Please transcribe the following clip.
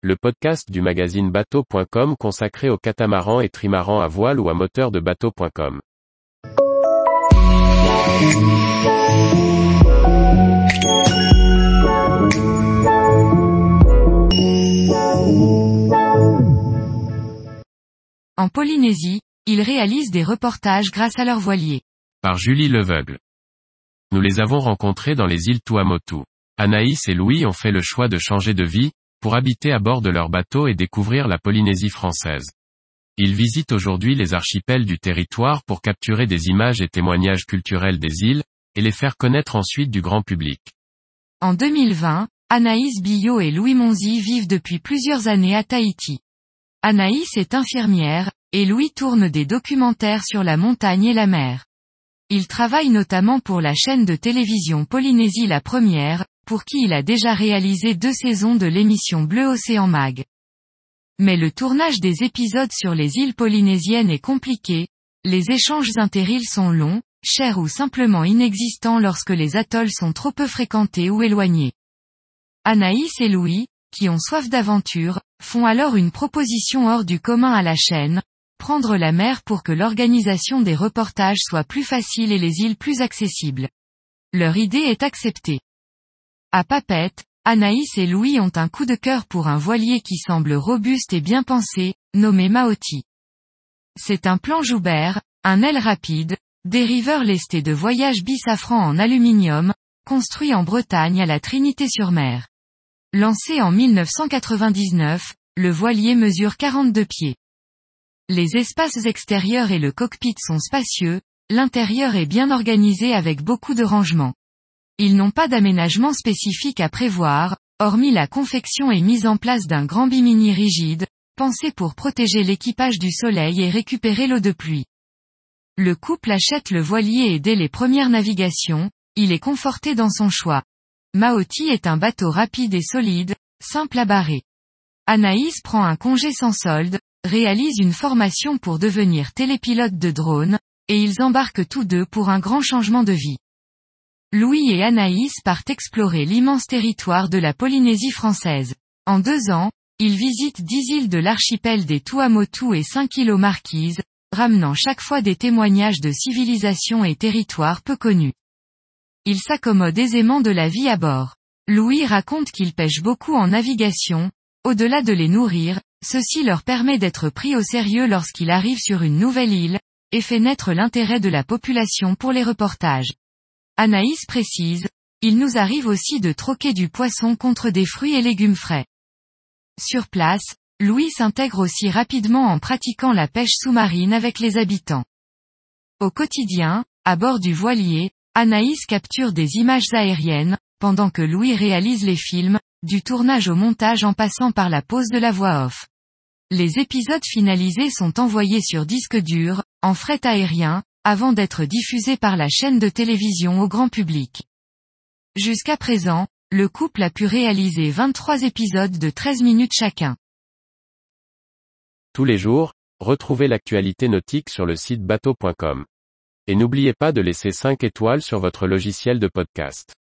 le podcast du magazine bateau.com consacré aux catamarans et trimarans à voile ou à moteur de bateau.com. En Polynésie, ils réalisent des reportages grâce à leurs voiliers. Par Julie Leveugle. Nous les avons rencontrés dans les îles Tuamotu. Anaïs et Louis ont fait le choix de changer de vie, pour habiter à bord de leur bateau et découvrir la Polynésie française. Ils visitent aujourd'hui les archipels du territoire pour capturer des images et témoignages culturels des îles, et les faire connaître ensuite du grand public. En 2020, Anaïs Billot et Louis Monzi vivent depuis plusieurs années à Tahiti. Anaïs est infirmière, et Louis tourne des documentaires sur la montagne et la mer. Il travaille notamment pour la chaîne de télévision Polynésie La Première, pour qui il a déjà réalisé deux saisons de l'émission Bleu Océan Mag. Mais le tournage des épisodes sur les îles polynésiennes est compliqué, les échanges interîles sont longs, chers ou simplement inexistants lorsque les atolls sont trop peu fréquentés ou éloignés. Anaïs et Louis, qui ont soif d'aventure, font alors une proposition hors du commun à la chaîne, prendre la mer pour que l'organisation des reportages soit plus facile et les îles plus accessibles. Leur idée est acceptée. À Papette, Anaïs et Louis ont un coup de cœur pour un voilier qui semble robuste et bien pensé, nommé Maoti. C'est un plan Joubert, un aile rapide, dériveur lesté de voyage bisafran en aluminium, construit en Bretagne à la Trinité-sur-Mer. Lancé en 1999, le voilier mesure 42 pieds. Les espaces extérieurs et le cockpit sont spacieux, l'intérieur est bien organisé avec beaucoup de rangements. Ils n'ont pas d'aménagement spécifique à prévoir, hormis la confection et mise en place d'un grand bimini rigide, pensé pour protéger l'équipage du soleil et récupérer l'eau de pluie. Le couple achète le voilier et dès les premières navigations, il est conforté dans son choix. Maoti est un bateau rapide et solide, simple à barrer. Anaïs prend un congé sans solde, réalise une formation pour devenir télépilote de drone, et ils embarquent tous deux pour un grand changement de vie. Louis et Anaïs partent explorer l'immense territoire de la Polynésie française. En deux ans, ils visitent dix îles de l'archipel des Tuamotu et cinq îles aux Marquises, ramenant chaque fois des témoignages de civilisations et territoires peu connus. Ils s'accommodent aisément de la vie à bord. Louis raconte qu'il pêche beaucoup en navigation, au-delà de les nourrir, ceci leur permet d'être pris au sérieux lorsqu'il arrive sur une nouvelle île, et fait naître l'intérêt de la population pour les reportages. Anaïs précise, il nous arrive aussi de troquer du poisson contre des fruits et légumes frais. Sur place, Louis s'intègre aussi rapidement en pratiquant la pêche sous-marine avec les habitants. Au quotidien, à bord du voilier, Anaïs capture des images aériennes, pendant que Louis réalise les films, du tournage au montage en passant par la pose de la voix off. Les épisodes finalisés sont envoyés sur disque dur, en fret aérien, avant d'être diffusés par la chaîne de télévision au grand public. Jusqu'à présent, le couple a pu réaliser 23 épisodes de 13 minutes chacun. Tous les jours, retrouvez l'actualité nautique sur le site bateau.com. Et n'oubliez pas de laisser 5 étoiles sur votre logiciel de podcast.